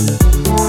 아!